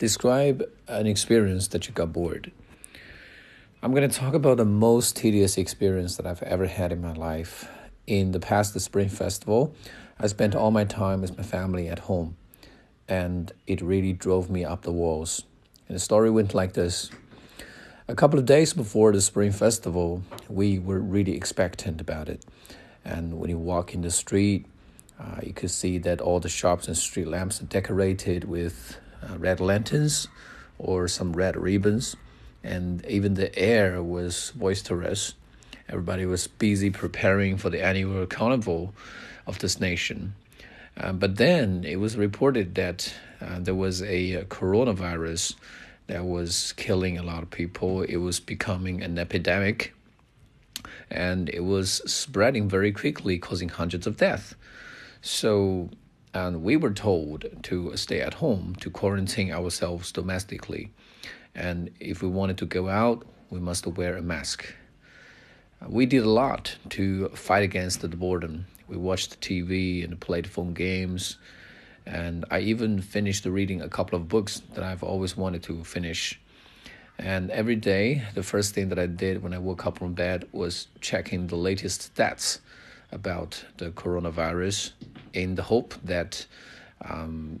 Describe an experience that you got bored. I'm going to talk about the most tedious experience that I've ever had in my life. In the past the Spring Festival, I spent all my time with my family at home, and it really drove me up the walls. And the story went like this. A couple of days before the Spring Festival, we were really expectant about it. And when you walk in the street, uh, you could see that all the shops and street lamps are decorated with uh, red lanterns or some red ribbons, and even the air was boisterous. Everybody was busy preparing for the annual carnival of this nation. Uh, but then it was reported that uh, there was a, a, coronavirus that was killing a lot of people. It was becoming an epidemic and it was spreading very quickly, causing hundreds of deaths. So and we were told to stay at home to quarantine ourselves domestically. And if we wanted to go out we must wear a mask. We did a lot to fight against the boredom. We watched tv and played phone games. And i even finished reading a couple of books that i've always wanted to finish. And every day the first thing that i did when i woke up from bed was checking the latest stats about the coronavirus in the hope that um,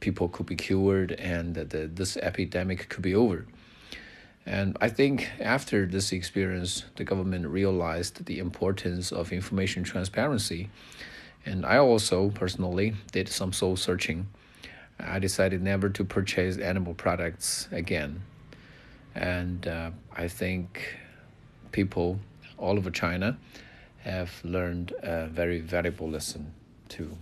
people could be cured and that the, this epidemic could be over. And I think after this experience, the government realized the importance of information transparency. And I also personally did some soul searching. I decided never to purchase animal products again. And uh, I think people all over China have learned a very valuable lesson too.